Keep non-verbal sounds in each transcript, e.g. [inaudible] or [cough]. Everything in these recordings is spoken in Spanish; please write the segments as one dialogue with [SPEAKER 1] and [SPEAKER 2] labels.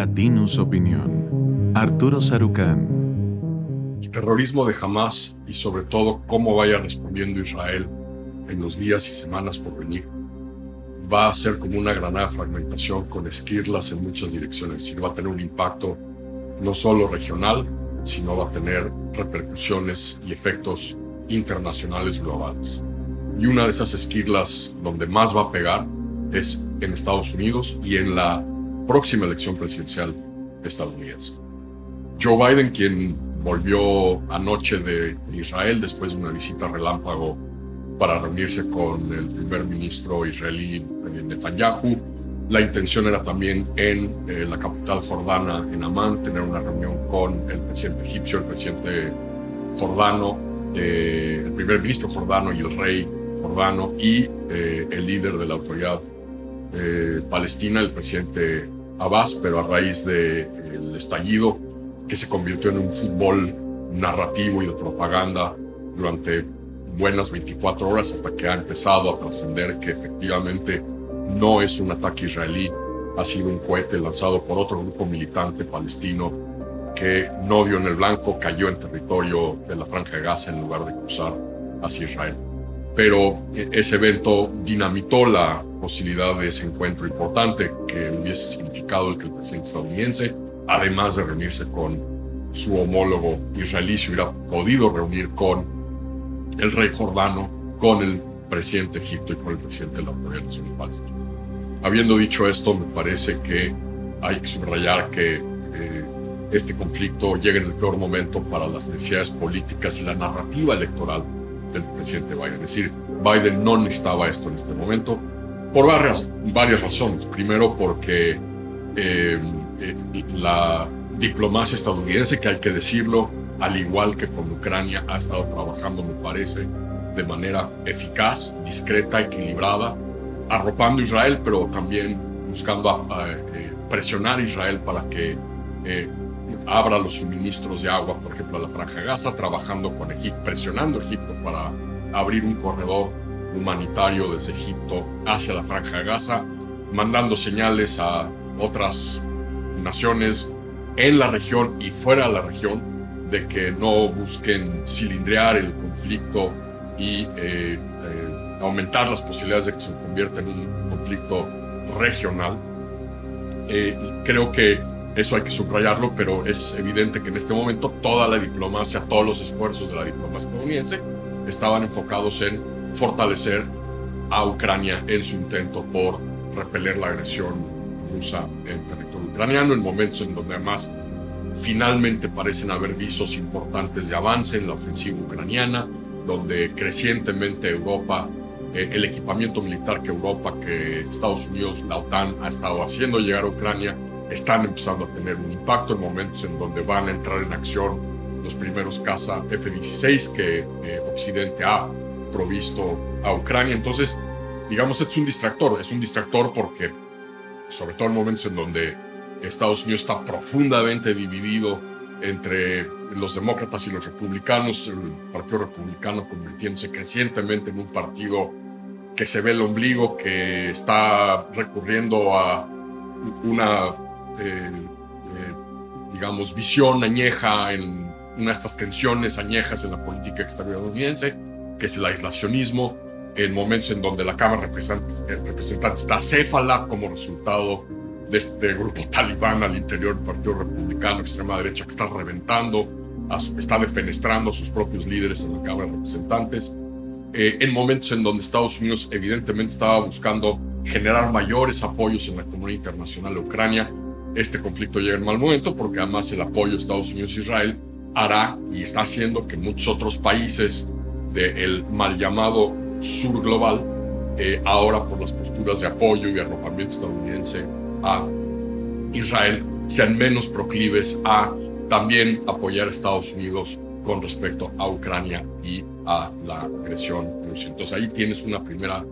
[SPEAKER 1] Latinus Opinión. Arturo Sarucán.
[SPEAKER 2] El terrorismo de Hamas y sobre todo cómo vaya respondiendo Israel en los días y semanas por venir va a ser como una granada de fragmentación con esquirlas en muchas direcciones. Y va a tener un impacto no solo regional, sino va a tener repercusiones y efectos internacionales globales. Y una de esas esquirlas donde más va a pegar es en Estados Unidos y en la próxima elección presidencial estadounidense. Joe Biden, quien volvió anoche de Israel después de una visita relámpago para reunirse con el primer ministro israelí eh, Netanyahu. La intención era también en eh, la capital jordana, en Amán, tener una reunión con el presidente egipcio, el presidente jordano, eh, el primer ministro jordano y el rey jordano y el líder de la autoridad palestina, el presidente Abbas, pero a raíz del estallido que se convirtió en un fútbol narrativo y de propaganda durante buenas 24 horas hasta que ha empezado a trascender que efectivamente no es un ataque israelí, ha sido un cohete lanzado por otro grupo militante palestino que no dio en el blanco, cayó en territorio de la Franja de Gaza en lugar de cruzar hacia Israel. Pero e, ese evento dinamitó la posibilidad de ese encuentro importante que hubiese significado el que el presidente estadounidense, además de reunirse con su homólogo israelí, se hubiera podido reunir con el rey jordano con el presidente de Egipto y con el presidente de la Autoridad Nacional Palestina. Habiendo dicho esto, me parece que hay que subrayar que eh, este conflicto llega en el peor momento para las necesidades políticas y la narrativa electoral del presidente Biden. Es decir, Biden no necesitaba esto en este momento por varias, varias razones. Primero, porque eh, eh, la diplomacia estadounidense, que hay que decirlo, al igual que con Ucrania, ha estado trabajando, me parece, de manera eficaz, discreta, equilibrada, arropando a Israel, pero también buscando eh, presionar a Israel para que eh, abra los suministros de agua, por ejemplo, a la Franja Gaza, trabajando con Egipto, presionando a Egipto para abrir un corredor humanitario desde Egipto hacia la Franja Gaza, mandando señales a otras naciones en la región y fuera de la región de que no busquen cilindrear el conflicto y eh, eh, aumentar las posibilidades de que se convierta en un conflicto regional. Eh, creo que eso hay que subrayarlo, pero es evidente que en este momento toda la diplomacia, todos los esfuerzos de la diplomacia estadounidense estaban enfocados en fortalecer a Ucrania en su intento por repeler la agresión rusa en territorio ucraniano, en momentos en donde además Finalmente parecen haber visos importantes de avance en la ofensiva ucraniana, donde crecientemente Europa, eh, el equipamiento militar que Europa, que Estados Unidos, la OTAN ha estado haciendo llegar a Ucrania, están empezando a tener un impacto en momentos en donde van a entrar en acción los primeros caza F-16 que eh, Occidente ha provisto a Ucrania. Entonces, digamos, es un distractor, es un distractor porque, sobre todo en momentos en donde Estados Unidos está profundamente dividido entre los demócratas y los republicanos, el Partido Republicano convirtiéndose crecientemente en un partido que se ve el ombligo, que está recurriendo a una, eh, eh, digamos, visión añeja en una de estas tensiones añejas en la política estadounidense, que es el aislacionismo, en momentos en donde la Cámara de Representantes está céfala como resultado de este grupo [laughs] talibán al interior del Partido Republicano, extrema derecha, que está reventando, está defenestrando a sus propios líderes en la Cámara de Representantes, eh, en momentos en donde Estados Unidos evidentemente estaba buscando generar mayores apoyos en la comunidad internacional de Ucrania. Este conflicto llega en mal momento porque además el apoyo de Estados Unidos e Israel hará y está haciendo que muchos otros países del mal llamado sur global, eh, ahora por las posturas de apoyo y arropamiento estadounidense a Israel sean menos proclives a también apoyar a Estados Unidos con respecto a Ucrania y a la agresión rusa. Entonces ahí tienes una primera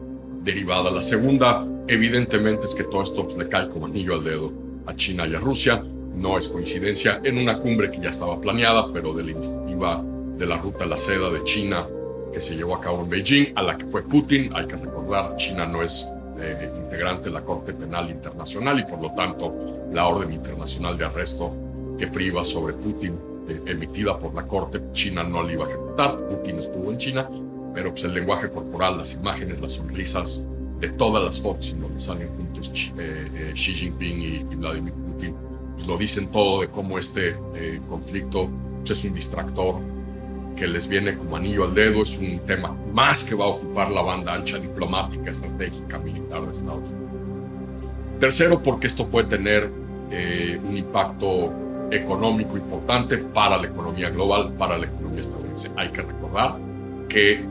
[SPEAKER 2] derivada. La segunda, evidentemente, es que todo esto pues, le cae como anillo al dedo a China y a Rusia. No es coincidencia en una cumbre que ya estaba planeada, pero de la iniciativa de la Ruta la Seda de China que se llevó a cabo en Beijing, a la que fue Putin. Hay que recordar, China no es eh, integrante de la Corte Penal Internacional y por lo tanto la orden internacional de arresto que priva sobre Putin, eh, emitida por la Corte, China no la iba a ejecutar, Putin estuvo en China, pero pues el lenguaje corporal, las imágenes, las sonrisas de todas las fotos en donde salen juntos Xi Jinping y, Vladimir Putin, pues lo dicen todo de cómo este conflicto pues, es un distractor que les viene como anillo al dedo, es un tema más que va a ocupar la banda ancha diplomática, estratégica, militar de Estados Unidos. Tercero, porque esto puede tener eh, un impacto económico importante para la economía global, para la economía estadounidense. Hay que recordar que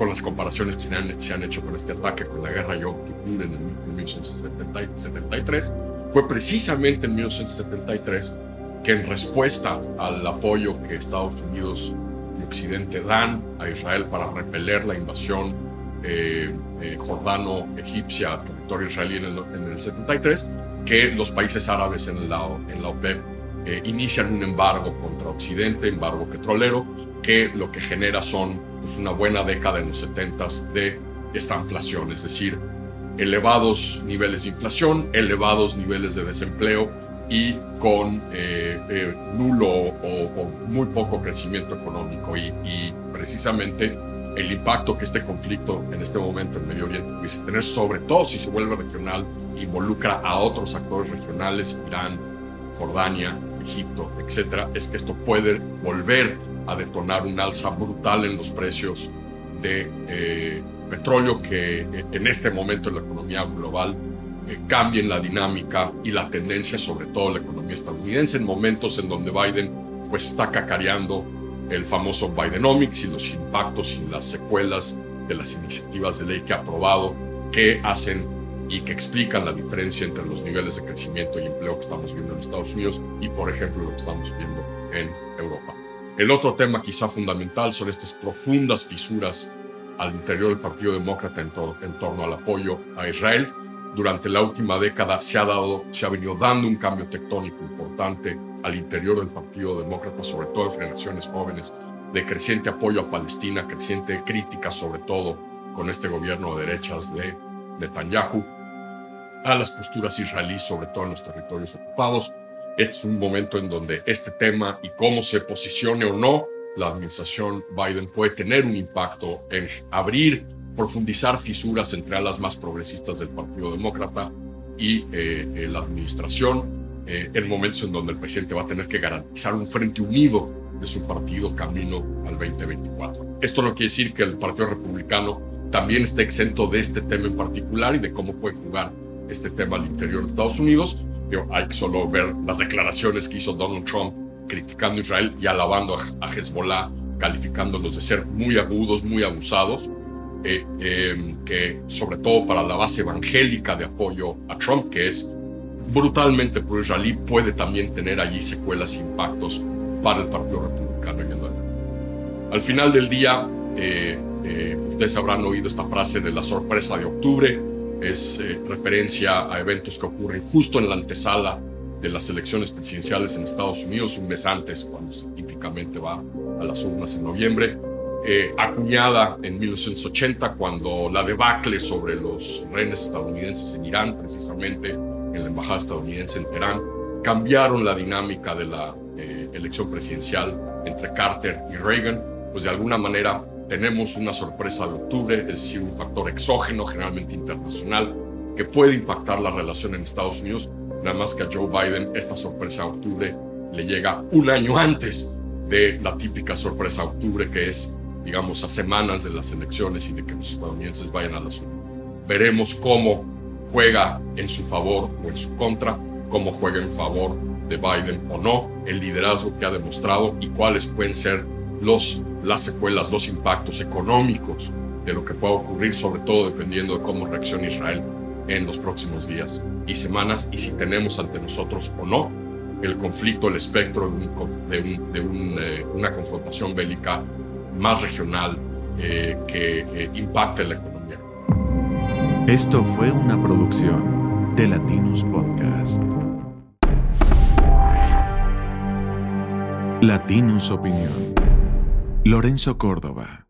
[SPEAKER 2] con las comparaciones que se han, hecho con este ataque, con la guerra Yom Kippur en, en 1973, fue precisamente en 1973 que en respuesta al apoyo que Estados Unidos Occidente dan a Israel para repeler la invasión eh, eh, jordano-egipcia a territorio israelí en el, 73, que los países árabes en la, en la OPEP eh, inician un embargo contra Occidente, embargo petrolero, que lo que genera son pues, una buena década en los 70 de esta inflación, es decir, elevados niveles de inflación, elevados niveles de desempleo y con eh, eh, nulo o, muy poco crecimiento económico. Y, precisamente el impacto que este conflicto en este momento en Medio Oriente puede tener, sobre todo si se vuelve regional, involucra a otros actores regionales, Irán, Jordania, Egipto, etcétera, es que esto puede volver a detonar un alza brutal en los precios de eh, petróleo que en este momento en la economía global cambien la dinámica y la tendencia, sobre todo la economía estadounidense, en momentos en donde Biden pues está cacareando el famoso Bidenomics y los impactos y las secuelas de las iniciativas de ley que ha aprobado, que hacen y que explican la diferencia entre los niveles de crecimiento y empleo que estamos viendo en Estados Unidos y, por ejemplo, lo que estamos viendo en Europa. El otro tema quizá fundamental son estas profundas fisuras al interior del Partido Demócrata en, en torno al apoyo a Israel durante la última década se ha, dado, se ha venido dando un cambio tectónico importante al interior del Partido Demócrata, sobre todo en generaciones jóvenes, de creciente apoyo a Palestina, creciente crítica sobre todo con este gobierno de derechas de Netanyahu, a las posturas israelíes, sobre todo en los territorios ocupados. Este es un momento en donde este tema y cómo se posicione o no la administración Biden puede tener un impacto en abrir profundizar fisuras entre alas más progresistas del Partido Demócrata y eh, eh, la administración, eh, en momentos en donde el presidente va a tener que garantizar un frente unido de su partido camino al 2024. Esto no quiere decir que el Partido Republicano también esté exento de este tema en particular y de cómo puede jugar este tema al interior de Estados Unidos. Hay que solo ver las declaraciones que hizo Donald Trump criticando a Israel y alabando a, a Hezbollah, calificándolos de ser muy agudos, muy abusados. Eh, eh, que sobre todo para la base evangélica de apoyo a Trump, que es brutalmente pro-israelí, puede también tener allí secuelas e impactos para el Partido Republicano. Al final del día, eh, ustedes habrán oído esta frase de la sorpresa de octubre, es referencia a eventos que ocurren justo en la antesala de las elecciones presidenciales en Estados Unidos, un mes antes, cuando se típicamente va a las urnas en noviembre eh, acuñada en 1980 cuando la debacle sobre los rehenes estadounidenses en Irán, precisamente en la embajada estadounidense en Teherán, cambiaron la dinámica de la eh, elección presidencial entre Carter y Reagan, pues de alguna manera tenemos una sorpresa de octubre, es decir, un factor exógeno, generalmente internacional, que puede impactar la relación en Estados Unidos, nada más que a Joe Biden esta sorpresa de octubre le llega un año antes de la típica sorpresa de octubre, que es digamos, a semanas de las elecciones y de que los estadounidenses vayan a las urnas. Veremos cómo juega en su favor o en su contra, cómo juega en favor de Biden o no, el liderazgo que ha demostrado y cuáles pueden ser los, las secuelas, los impactos económicos de lo que pueda ocurrir, sobre todo dependiendo de cómo reaccione Israel en los próximos días y semanas y si tenemos ante nosotros o no el conflicto, el espectro de, de, eh, una confrontación bélica más regional eh, que eh, impacte la economía.
[SPEAKER 1] Esto fue una producción de Latinos Podcast. Latinos Opinión. Lorenzo Córdoba.